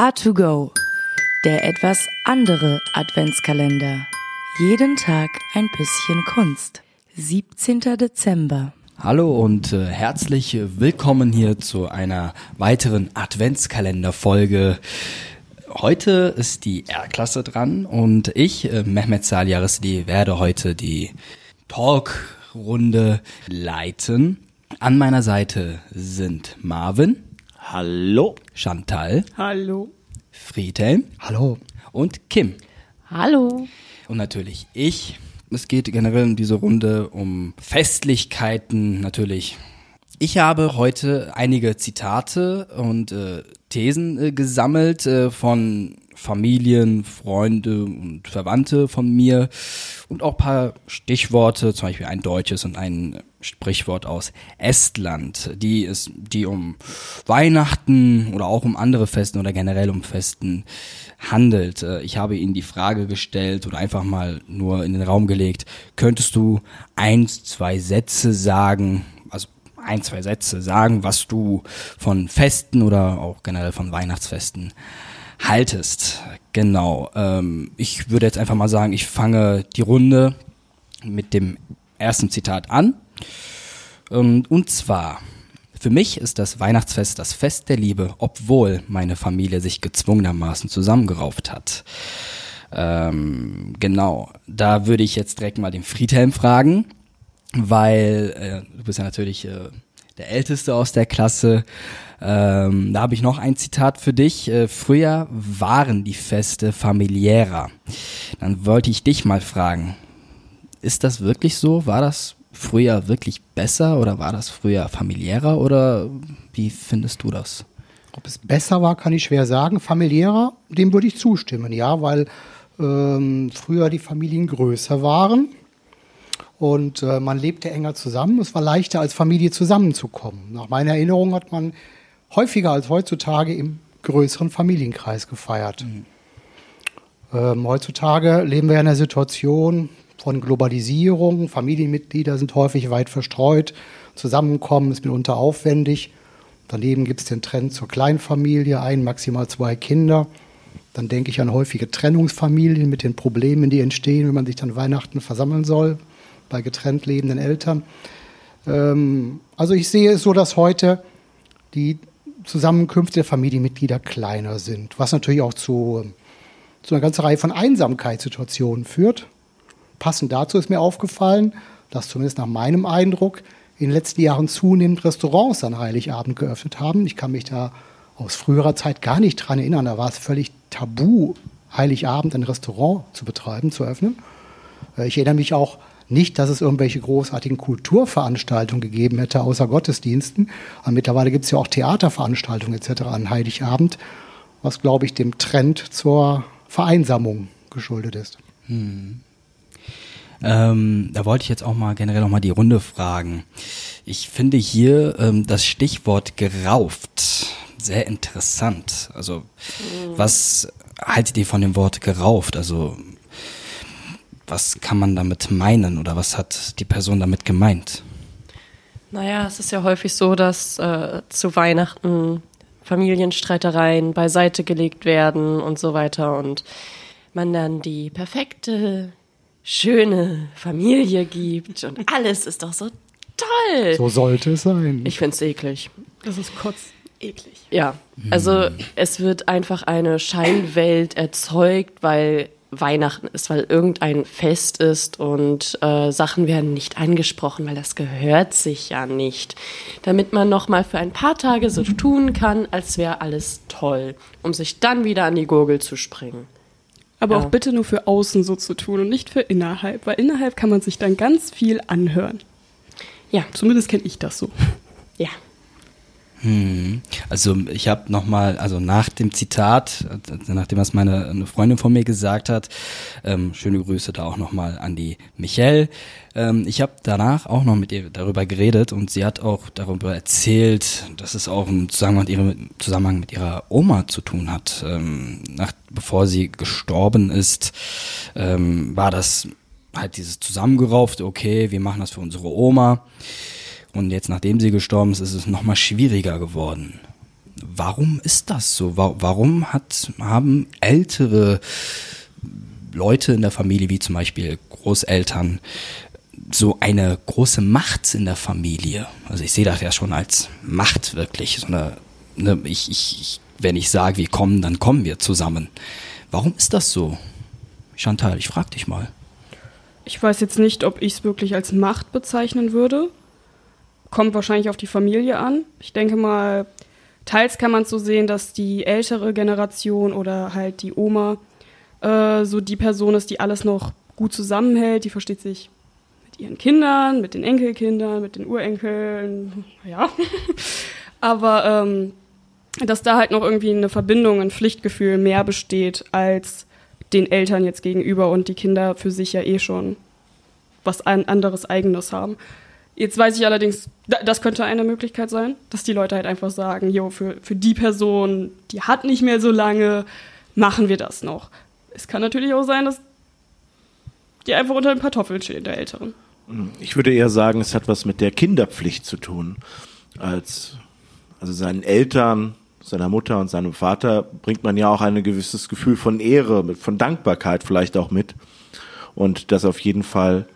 A2Go, der etwas andere Adventskalender. Jeden Tag ein bisschen Kunst. 17. Dezember. Hallo und äh, herzlich willkommen hier zu einer weiteren Adventskalenderfolge. Heute ist die R-Klasse dran und ich, äh, Mehmet Salyarisli, werde heute die Talkrunde leiten. An meiner Seite sind Marvin. Hallo. Chantal. Hallo. Friedhelm. Hallo. Und Kim. Hallo. Und natürlich ich. Es geht generell in dieser Runde um Festlichkeiten, natürlich. Ich habe heute einige Zitate und äh, Thesen äh, gesammelt äh, von Familien, Freunde und Verwandte von mir und auch paar Stichworte, zum Beispiel ein deutsches und ein Sprichwort aus Estland, die es, die um Weihnachten oder auch um andere Festen oder generell um Festen handelt. Äh, ich habe ihnen die Frage gestellt oder einfach mal nur in den Raum gelegt, könntest du eins, zwei Sätze sagen, also ein, zwei Sätze sagen, was du von Festen oder auch generell von Weihnachtsfesten haltest. Genau. Ähm, ich würde jetzt einfach mal sagen, ich fange die Runde mit dem ersten Zitat an. Ähm, und zwar, für mich ist das Weihnachtsfest das Fest der Liebe, obwohl meine Familie sich gezwungenermaßen zusammengerauft hat. Ähm, genau, da würde ich jetzt direkt mal den Friedhelm fragen, weil äh, du bist ja natürlich äh, der Älteste aus der Klasse. Ähm, da habe ich noch ein Zitat für dich. Äh, früher waren die Feste familiärer. Dann wollte ich dich mal fragen, ist das wirklich so? War das früher wirklich besser oder war das früher familiärer oder wie findest du das? Ob es besser war, kann ich schwer sagen. Familiärer, dem würde ich zustimmen, ja, weil ähm, früher die Familien größer waren und äh, man lebte enger zusammen. Es war leichter als Familie zusammenzukommen. Nach meiner Erinnerung hat man häufiger als heutzutage im größeren Familienkreis gefeiert. Mhm. Ähm, heutzutage leben wir in einer Situation von Globalisierung. Familienmitglieder sind häufig weit verstreut. Zusammenkommen ist mitunter aufwendig. Daneben gibt es den Trend zur Kleinfamilie, ein, maximal zwei Kinder. Dann denke ich an häufige Trennungsfamilien mit den Problemen, die entstehen, wenn man sich dann Weihnachten versammeln soll bei getrennt lebenden Eltern. Ähm, also ich sehe es so, dass heute die Zusammenkünfte der Familienmitglieder kleiner sind, was natürlich auch zu, zu einer ganzen Reihe von Einsamkeitssituationen führt. Passend dazu ist mir aufgefallen, dass zumindest nach meinem Eindruck in den letzten Jahren zunehmend Restaurants an Heiligabend geöffnet haben. Ich kann mich da aus früherer Zeit gar nicht dran erinnern. Da war es völlig tabu, Heiligabend ein Restaurant zu betreiben, zu öffnen. Äh, ich erinnere mich auch nicht, dass es irgendwelche großartigen Kulturveranstaltungen gegeben hätte, außer Gottesdiensten. Aber mittlerweile gibt es ja auch Theaterveranstaltungen etc. an Heiligabend, was, glaube ich, dem Trend zur Vereinsamung geschuldet ist. Hm. Ähm, da wollte ich jetzt auch mal generell noch mal die Runde fragen. Ich finde hier ähm, das Stichwort gerauft sehr interessant. Also mhm. was haltet ihr von dem Wort gerauft? Also was kann man damit meinen oder was hat die Person damit gemeint? Naja, es ist ja häufig so, dass äh, zu Weihnachten Familienstreitereien beiseite gelegt werden und so weiter und man dann die perfekte, schöne Familie gibt und alles ist doch so toll. So sollte es sein. Ich finde es eklig. Das ist kurz eklig. Ja, also hm. es wird einfach eine Scheinwelt erzeugt, weil Weihnachten ist, weil irgendein Fest ist und äh, Sachen werden nicht angesprochen, weil das gehört sich ja nicht. Damit man noch mal für ein paar Tage so tun kann, als wäre alles toll, um sich dann wieder an die Gurgel zu springen. Aber ja. auch bitte nur für außen so zu tun und nicht für innerhalb, weil innerhalb kann man sich dann ganz viel anhören. Ja. Zumindest kenne ich das so. Hm. Also ich habe nochmal, also nach dem Zitat, nachdem was meine eine Freundin von mir gesagt hat, ähm, schöne Grüße da auch nochmal an die Michelle. Ähm, ich habe danach auch noch mit ihr darüber geredet und sie hat auch darüber erzählt, dass es auch im Zusammenhang mit ihrer, Zusammenhang mit ihrer Oma zu tun hat. Ähm, nach, bevor sie gestorben ist, ähm, war das halt dieses zusammengeraufte, okay, wir machen das für unsere Oma. Und jetzt, nachdem sie gestorben ist, ist es nochmal schwieriger geworden. warum ist das so? Warum hat, haben ältere Leute in der Familie, wie zum Beispiel Großeltern, so eine große Macht in der Familie? Also ich sehe das ja schon als Macht wirklich. So eine, eine ich, ich, wenn ich sage, wir kommen, dann kommen wir zusammen. Warum ist das so? Chantal, ich frage dich mal. Ich weiß jetzt nicht, ob ich es wirklich als Macht bezeichnen würde. Kommt wahrscheinlich auf die Familie an. Ich denke mal, teils kann man es so sehen, dass die ältere Generation oder halt die Oma äh, so die Person ist, die alles noch gut zusammenhält. Die versteht sich mit ihren Kindern, mit den Enkelkindern, mit den Urenkeln. Ja. Aber ähm, dass da halt noch irgendwie eine Verbindung, ein Pflichtgefühl mehr besteht als den Eltern jetzt gegenüber und die Kinder für sich ja eh schon was anderes Eigenes haben. Jetzt weiß ich allerdings, das könnte eine Möglichkeit sein, dass die Leute halt einfach sagen, jo, für, für die Person, die hat nicht mehr so lange, machen wir das noch. Es kann natürlich auch sein, dass die einfach unter den Kartoffeln stehen, der Älteren. Ich würde eher sagen, es hat was mit der Kinderpflicht zu tun. Als, also seinen Eltern seiner Mutter und seinem Vater bringt man ja auch ein gewisses Gefühl von Ehre, von Dankbarkeit vielleicht auch mit. Und das auf jeden Fall,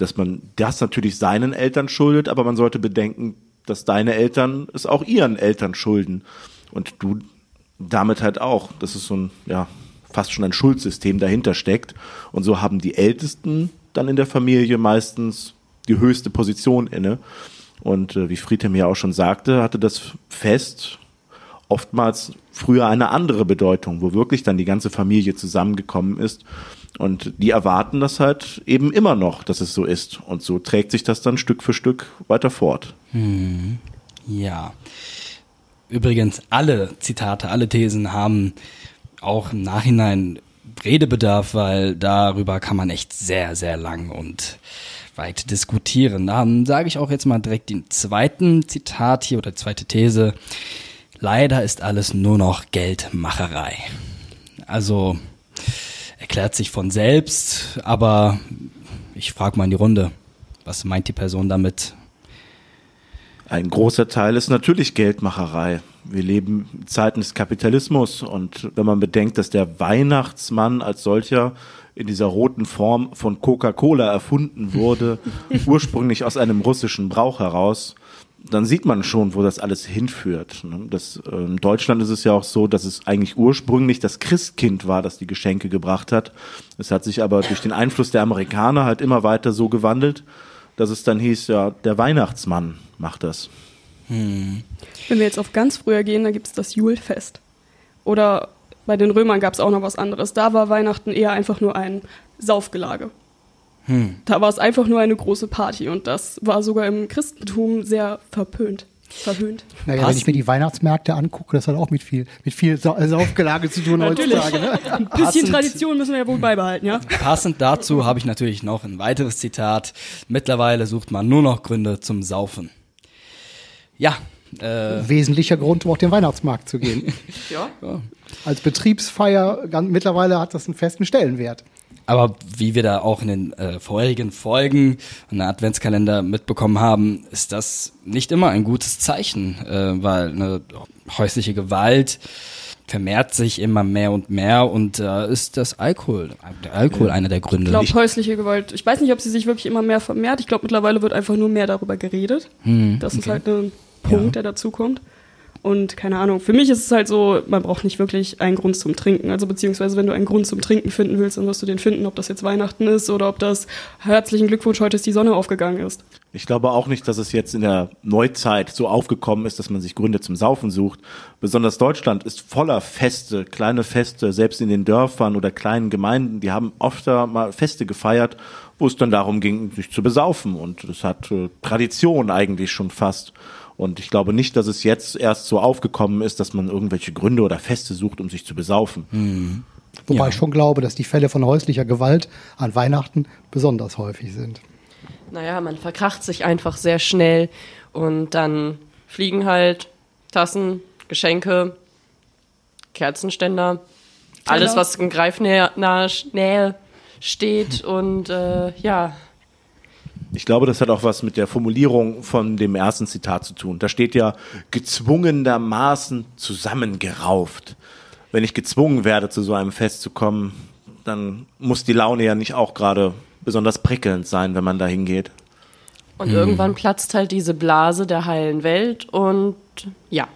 dass man das natürlich seinen Eltern schuldet, aber man sollte bedenken, dass deine Eltern es auch ihren Eltern schulden. Und du damit halt auch. Das ist so ein, ja, fast schon ein Schuldsystem dahinter steckt. Und so haben die Ältesten dann in der Familie meistens die höchste Position inne. Und äh, wie Friedhelm ja auch schon sagte, hatte das Fest oftmals früher eine andere Bedeutung, wo wirklich dann die ganze Familie zusammengekommen ist. Und die erwarten das halt eben immer noch, dass es so ist. Und so trägt sich das dann Stück für Stück weiter fort. Hm. Ja. Übrigens, alle Zitate, alle Thesen haben auch im Nachhinein Redebedarf, weil darüber kann man echt sehr, sehr lang und weit diskutieren. Dann sage ich auch jetzt mal direkt den zweiten Zitat hier oder zweite These. Leider ist alles nur noch Geldmacherei. Also erklärt sich von selbst, aber ich frage mal in die Runde, was meint die Person damit? Ein großer Teil ist natürlich Geldmacherei. Wir leben in Zeiten des Kapitalismus und wenn man bedenkt, dass der Weihnachtsmann als solcher in dieser roten Form von Coca-Cola erfunden wurde, ursprünglich aus einem russischen Brauch heraus, dann sieht man schon, wo das alles hinführt. Ne? Das, äh, in Deutschland ist es ja auch so, dass es eigentlich ursprünglich das Christkind war, das die Geschenke gebracht hat. Es hat sich aber durch den Einfluss der Amerikaner halt immer weiter so gewandelt, dass es dann hieß, ja, der Weihnachtsmann macht das. Hm. Wenn wir jetzt auf ganz früher gehen, dann gibt es das Julfest. Oder bei den Römern gab es auch noch was anderes. Da war Weihnachten eher einfach nur ein Saufgelage. Hm. Da war es einfach nur eine große Party und das war sogar im Christentum sehr verpönt. Verhöhnt. Naja, wenn ich mir die Weihnachtsmärkte angucke, das hat auch mit viel, mit viel Saufgelage zu tun heutzutage. Ne? Ein bisschen Passend, Tradition müssen wir ja wohl beibehalten, ja? Passend dazu habe ich natürlich noch ein weiteres Zitat. Mittlerweile sucht man nur noch Gründe zum Saufen. Ja. Äh, Wesentlicher Grund, um auf den Weihnachtsmarkt zu gehen. ja. ja. Als Betriebsfeier, mittlerweile hat das einen festen Stellenwert. Aber wie wir da auch in den äh, vorherigen Folgen und der Adventskalender mitbekommen haben, ist das nicht immer ein gutes Zeichen, äh, weil eine häusliche Gewalt vermehrt sich immer mehr und mehr und da äh, ist das Alkohol, der Alkohol einer der Gründe. Ich glaube, häusliche Gewalt, ich weiß nicht, ob sie sich wirklich immer mehr vermehrt. Ich glaube, mittlerweile wird einfach nur mehr darüber geredet. Hm, das okay. ist halt ein Punkt, ja. der dazu kommt. Und keine Ahnung, für mich ist es halt so, man braucht nicht wirklich einen Grund zum Trinken. Also beziehungsweise, wenn du einen Grund zum Trinken finden willst, dann wirst du den finden, ob das jetzt Weihnachten ist oder ob das herzlichen Glückwunsch, heute ist die Sonne aufgegangen ist. Ich glaube auch nicht, dass es jetzt in der Neuzeit so aufgekommen ist, dass man sich Gründe zum Saufen sucht. Besonders Deutschland ist voller Feste, kleine Feste, selbst in den Dörfern oder kleinen Gemeinden, die haben oft mal Feste gefeiert, wo es dann darum ging, sich zu besaufen. Und das hat äh, Tradition eigentlich schon fast. Und ich glaube nicht, dass es jetzt erst so aufgekommen ist, dass man irgendwelche Gründe oder Feste sucht, um sich zu besaufen. Mhm. Wobei ja. ich schon glaube, dass die Fälle von häuslicher Gewalt an Weihnachten besonders häufig sind. Naja, man verkracht sich einfach sehr schnell und dann fliegen halt Tassen, Geschenke, Kerzenständer, alles, was in Greifnähe Nähe steht und äh, ja, Ich glaube, das hat auch was mit der Formulierung von dem ersten Zitat zu tun. Da steht ja gezwungenermaßen zusammengerauft. Wenn ich gezwungen werde, zu so einem Fest zu kommen, dann muss die Laune ja nicht auch gerade besonders prickelnd sein, wenn man da hingeht. Und mhm. irgendwann platzt halt diese Blase der heilen Welt und ja,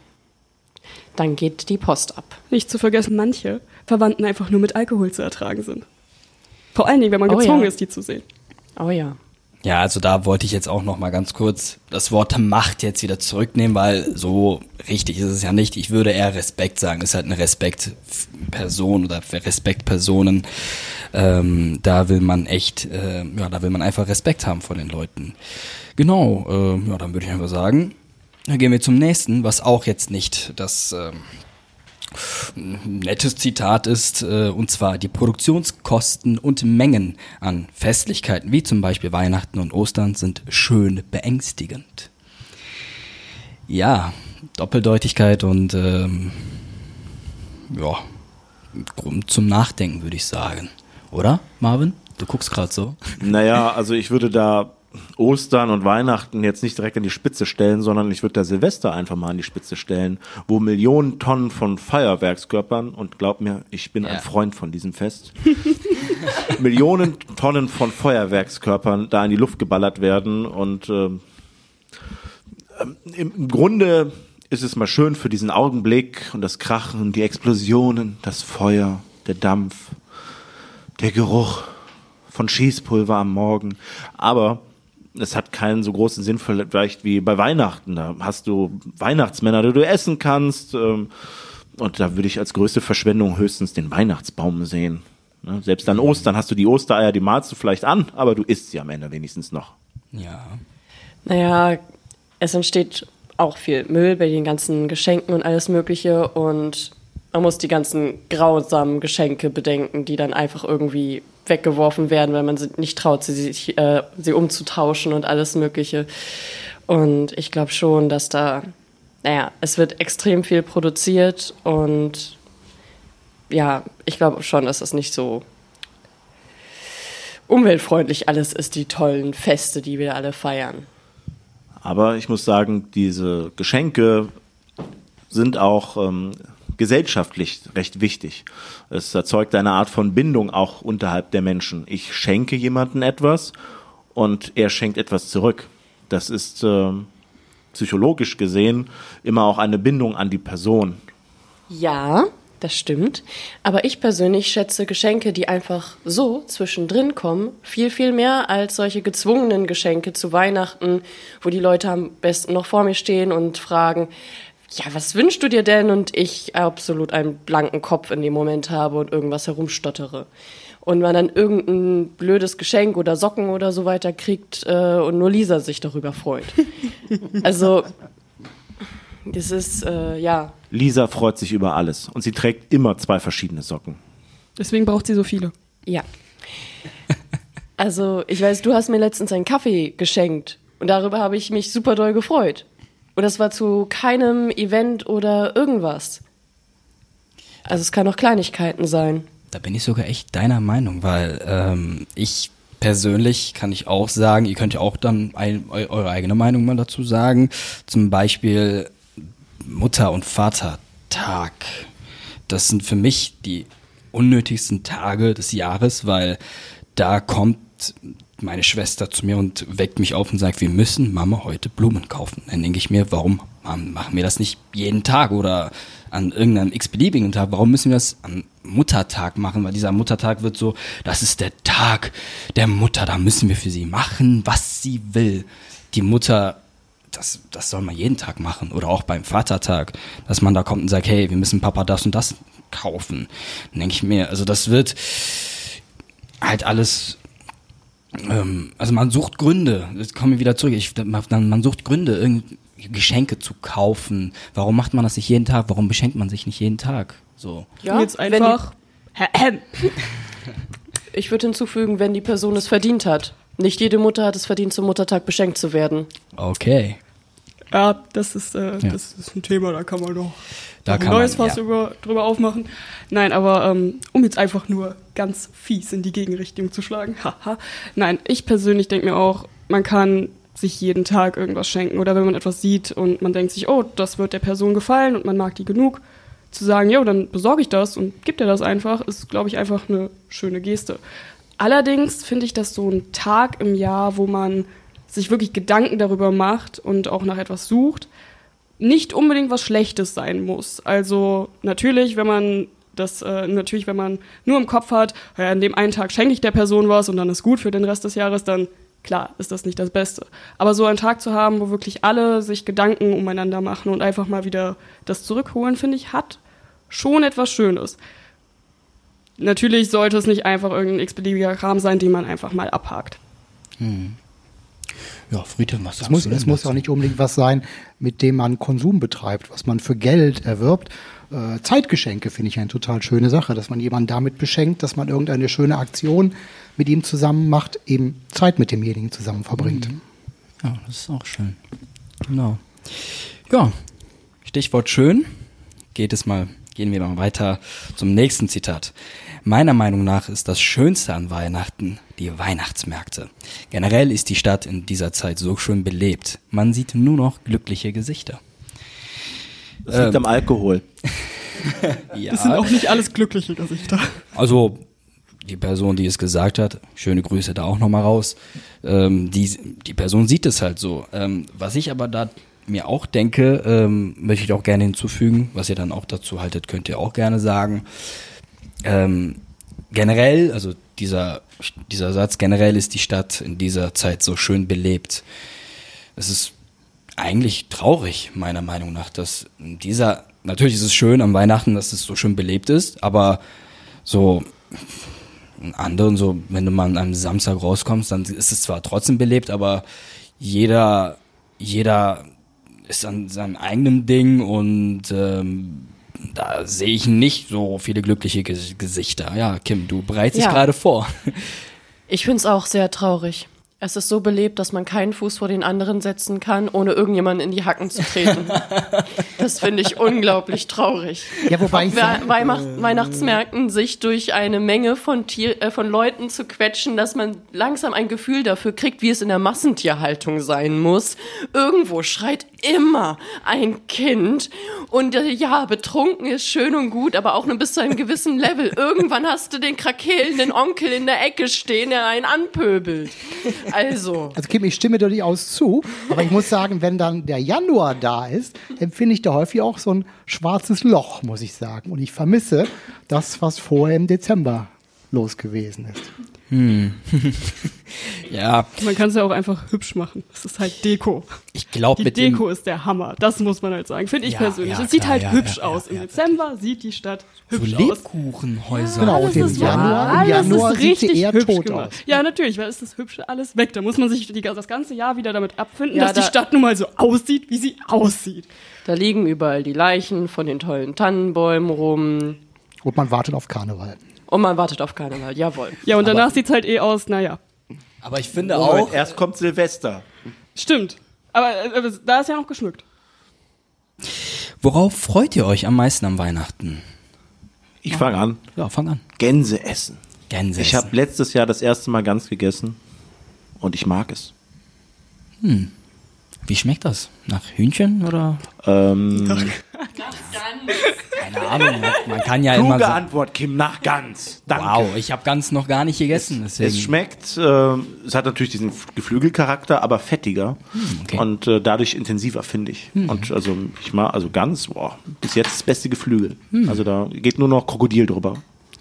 dann geht die Post ab. Nicht zu vergessen, manche Verwandten einfach nur mit Alkohol zu ertragen sind. Vor allen Dingen, wenn man oh, gezwungen ja. ist, die zu sehen. Oh ja. Ja, also da wollte ich jetzt auch noch mal ganz kurz das Wort Macht jetzt wieder zurücknehmen, weil so richtig ist es ja nicht. Ich würde eher Respekt sagen. Es ist halt eine Respektperson oder Respektpersonen. Ähm, da will man echt, äh, ja, da will man einfach Respekt haben vor den Leuten. Genau, äh, ja, dann würde ich einfach sagen, dann gehen wir zum nächsten, was auch jetzt nicht das äh, nettes Zitat ist, äh, und zwar die Produktionskosten und Mengen an Festlichkeiten, wie zum Beispiel Weihnachten und Ostern, sind schön beängstigend. Ja, Doppeldeutigkeit und ähm, ja, Grund zum Nachdenken, würde ich sagen. Oder, Marvin? Du guckst gerade so. Naja, also ich würde da Ostern und Weihnachten jetzt nicht direkt an die Spitze stellen, sondern ich würde da Silvester einfach mal an die Spitze stellen, wo Millionen Tonnen von Feuerwerkskörpern, und glaub mir, ich bin ja. ein Freund von diesem Fest, Millionen Tonnen von Feuerwerkskörpern da in die Luft geballert werden und äh, im Grunde ist es mal schön für diesen Augenblick und das Krachen, die Explosionen, das Feuer, der Dampf, der Geruch von Schießpulver am Morgen. Aber es hat keinen so großen Sinn vielleicht wie bei Weihnachten. Da hast du Weihnachtsmänner, die du essen kannst. Ähm, und da würde ich als größte Verschwendung höchstens den Weihnachtsbaum sehen. Ne? Selbst an Ostern hast du die Ostereier, die malst du vielleicht an, aber du isst sie am Ende wenigstens noch. Ja. Naja, es entsteht auch viel Müll bei den ganzen Geschenken und alles Mögliche und man muss die ganzen grausamen Geschenke bedenken, die dann einfach irgendwie weggeworfen werden, weil man nicht traut, sie, sich, äh, sie umzutauschen und alles Mögliche. Und ich glaube schon, dass da, naja, es wird extrem viel produziert und ja, ich glaube schon, dass das nicht so umweltfreundlich alles ist, die tollen Feste, die wir alle feiern. Aber ich muss sagen, diese Geschenke sind auch ähm, gesellschaftlich recht wichtig. Es erzeugt eine Art von Bindung auch unterhalb der Menschen. Ich schenke jemandem etwas und er schenkt etwas zurück. Das ist äh, psychologisch gesehen immer auch eine Bindung an die Person. Ja, das stimmt. Aber ich persönlich schätze Geschenke, die einfach so zwischendrin kommen, viel, viel mehr als solche gezwungenen Geschenke zu Weihnachten, wo die Leute am besten noch vor mir stehen und fragen, ja, was wünschst du dir denn? Und ich absolut einen blanken Kopf in dem Moment habe und irgendwas herumstottere. Und man dann irgendein blödes Geschenk oder Socken oder so weiter kriegt äh, und nur Lisa sich darüber freut. also, das ist, äh, ja. Lisa freut sich über alles und sie trägt immer zwei verschiedene Socken. Deswegen braucht sie so viele. Ja. Also, ich weiß, du hast mir letztens einen Kaffee geschenkt und darüber habe ich mich super doll gefreut. Und das war zu keinem Event oder irgendwas. Also es kann auch Kleinigkeiten sein. Da bin ich sogar echt deiner Meinung, weil ähm, ich persönlich kann ich auch sagen, ihr könnt ja auch dann ein, eure eigene Meinung mal dazu sagen. Zum Beispiel Mutter- und Vatertag. Das sind für mich die unnötigsten Tage des Jahres, weil da kommt meine Schwester zu mir und weckt mich auf und sagt, wir müssen Mama heute Blumen kaufen. Dann denke ich mir, warum machen wir das nicht jeden Tag oder an irgendeinem x-beliebigen Tag? Warum müssen wir das am Muttertag machen? Weil dieser Muttertag wird so, das ist der Tag der Mutter, da müssen wir für sie machen, was sie will. Die Mutter das, das soll man jeden Tag machen. Oder auch beim Vatertag, dass man da kommt und sagt, hey, wir müssen Papa das und das kaufen. Dann denke ich mir, also das wird halt alles also man sucht Gründe, jetzt kommen wir wieder zurück, ich, man, man sucht Gründe, irgendwie Geschenke zu kaufen. Warum macht man das nicht jeden Tag? Warum beschenkt man sich nicht jeden Tag? So. Ja, jetzt einfach. ich würde hinzufügen, wenn die Person es verdient hat. Nicht jede Mutter hat es verdient, zum Muttertag beschenkt zu werden. Okay. Ja, das ist, äh, ja. das ist ein Thema, da kann man doch da ein neues Fass ja. über, drüber aufmachen. Nein, aber ähm, um jetzt einfach nur ganz fies in die Gegenrichtung zu schlagen. Haha. Nein, ich persönlich denke mir auch, man kann sich jeden Tag irgendwas schenken oder wenn man etwas sieht und man denkt sich, oh, das wird der Person gefallen und man mag die genug, zu sagen, jo, dann besorge ich das und gibt er das einfach, ist, glaube ich, einfach eine schöne Geste. Allerdings finde ich das so ein Tag im Jahr, wo man sich wirklich Gedanken darüber macht und auch nach etwas sucht, nicht unbedingt was Schlechtes sein muss. Also natürlich, wenn man das äh, natürlich, wenn man nur im Kopf hat, ja, an dem einen Tag schenke ich der Person was und dann ist gut für den Rest des Jahres, dann klar ist das nicht das Beste. Aber so einen Tag zu haben, wo wirklich alle sich Gedanken umeinander machen und einfach mal wieder das zurückholen, finde ich, hat schon etwas Schönes. Natürlich sollte es nicht einfach irgendein x-beliebiger Kram sein, den man einfach mal abhakt. Hm. Ja, Friedhelm, was es muss, es muss auch nicht unbedingt was sein, mit dem man Konsum betreibt, was man für Geld erwirbt. Äh, Zeitgeschenke finde ich eine total schöne Sache, dass man jemanden damit beschenkt, dass man irgendeine schöne Aktion mit ihm zusammen macht, eben Zeit mit demjenigen zusammen verbringt. Mhm. Ja, das ist auch schön. Genau. Ja, Stichwort schön. Geht es mal, gehen wir mal weiter zum nächsten Zitat. Meiner Meinung nach ist das Schönste an Weihnachten die Weihnachtsmärkte. Generell ist die Stadt in dieser Zeit so schön belebt. Man sieht nur noch glückliche Gesichter. Das liegt ähm, am Alkohol. ja. Das sind auch nicht alles glückliche Gesichter. Also die Person, die es gesagt hat, schöne Grüße da auch nochmal raus. Ähm, die, die Person sieht es halt so. Ähm, was ich aber da mir auch denke, ähm, möchte ich auch gerne hinzufügen, was ihr dann auch dazu haltet, könnt ihr auch gerne sagen. Ähm, generell, also dieser, dieser Satz, generell ist die Stadt in dieser Zeit so schön belebt. Es ist eigentlich traurig, meiner Meinung nach, dass dieser, natürlich ist es schön am Weihnachten, dass es so schön belebt ist, aber so einen anderen, so, wenn du mal an einem Samstag rauskommst, dann ist es zwar trotzdem belebt, aber jeder, jeder ist an seinem eigenen Ding und ähm, da sehe ich nicht so viele glückliche Gesichter. Ja, Kim, du bereitest ja. gerade vor. Ich finde es auch sehr traurig. Es ist so belebt, dass man keinen Fuß vor den anderen setzen kann, ohne irgendjemanden in die Hacken zu treten. das finde ich unglaublich traurig. Ja, wobei ich We Weihnacht Weihnachtsmärkten sich durch eine Menge von, Tier äh, von Leuten zu quetschen, dass man langsam ein Gefühl dafür kriegt, wie es in der Massentierhaltung sein muss. Irgendwo schreit immer ein Kind und äh, ja, betrunken ist schön und gut, aber auch nur bis zu einem gewissen Level. Irgendwann hast du den krakelnden Onkel in der Ecke stehen, der einen anpöbelt. Also. Also Kim, ich stimme dir durchaus zu, aber ich muss sagen, wenn dann der Januar da ist, empfinde ich da häufig auch so ein schwarzes Loch, muss ich sagen. Und ich vermisse das, was vorher im Dezember los gewesen ist. Hm. ja. Man kann es ja auch einfach hübsch machen. Das ist halt Deko. Ich glaube, mit Deko ist der Hammer. Das muss man halt sagen. Finde ich ja, persönlich. Ja, es sieht halt ja, hübsch aus. Im Dezember sieht die Stadt hübsch so Lebkuchenhäuser. genau, und im Januar, im Januar sieht sie eher tot gemacht. aus. Ja, natürlich, weil ist das Hübsche alles weg. Da muss man sich die, das ganze Jahr wieder damit abfinden, dass da die Stadt nun mal so aussieht, wie sie aussieht. Da liegen überall die Leichen von den tollen Tannenbäumen rum. Und man wartet auf Karneval. Und man wartet auf Karneval, jawohl. Ja, und danach sieht es halt eh aus, naja. Aber ich finde Moment, auch. Erst kommt Silvester. Stimmt. Aber äh, da ist ja noch geschmückt. Worauf freut ihr euch am meisten am Weihnachten? Ich fange an. Ja, fang an. Gänse essen. Gänse Ich habe letztes Jahr das erste Mal Gans gegessen und ich mag es. Hm. Wie schmeckt das? Nach Hühnchen oder? Ähm, Gans. Keine Ahnung, man kann ja Kluge immer. So Antwort, Kim, nach Gans. Danke. Wow, ich habe Gans noch gar nicht gegessen. Deswegen. Es schmeckt, äh, es hat natürlich diesen Geflügelcharakter, aber fettiger hm, okay. und äh, dadurch intensiver, finde ich. Hm. Und also ich mag, also Gans, boah, bis jetzt das beste Geflügel. Hm. Also da geht nur noch Krokodil drüber.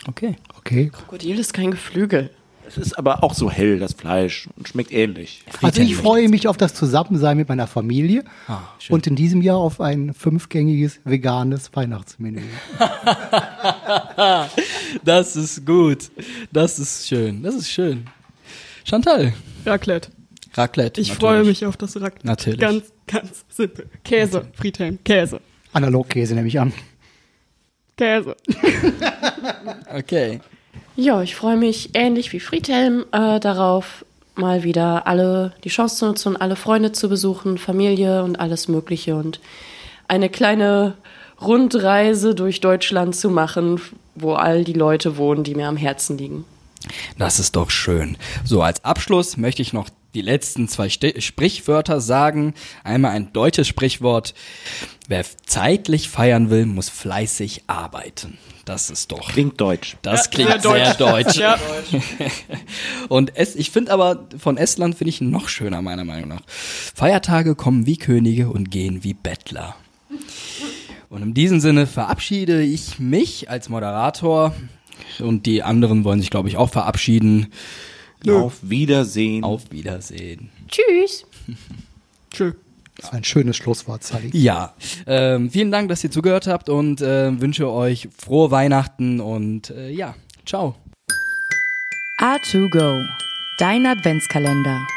Okay. Okay. Krokodil ist kein Geflügel. Es ist aber auch so hell, das Fleisch, und schmeckt ähnlich. Also ich freue mich auf das Zusammensein mit meiner Familie ah, und in diesem Jahr auf ein fünfgängiges veganes Weihnachtsmenü. das ist gut. Das ist schön. Das ist schön. Chantal. Raclette. Raclette. Ich natürlich. freue mich auf das Raclette. Natürlich. Ganz, ganz simpel. Käse, Friedhelm, Käse. Analogkäse nehme ich an. Käse. okay. Ja, ich freue mich ähnlich wie Friedhelm äh, darauf, mal wieder alle die Chance zu nutzen, alle Freunde zu besuchen, Familie und alles Mögliche und eine kleine Rundreise durch Deutschland zu machen, wo all die Leute wohnen, die mir am Herzen liegen. Das ist doch schön. So, als Abschluss möchte ich noch die letzten zwei Sti Sprichwörter sagen. Einmal ein deutsches Sprichwort. Wer zeitlich feiern will, muss fleißig arbeiten. Das ist doch. Klingt deutsch. Das klingt sehr deutsch. Und es, ich finde aber von Estland finde ich noch schöner meiner Meinung nach. Feiertage kommen wie Könige und gehen wie Bettler. Und in diesem Sinne verabschiede ich mich als Moderator und die anderen wollen sich glaube ich auch verabschieden. Auf Wiedersehen. Auf Wiedersehen. Tschüss. Tschö. Das war ein schönes Schlusswort, Sally. Ja, ähm, vielen Dank, dass ihr zugehört habt und äh, wünsche euch frohe Weihnachten und äh, ja, ciao. A2Go, dein Adventskalender.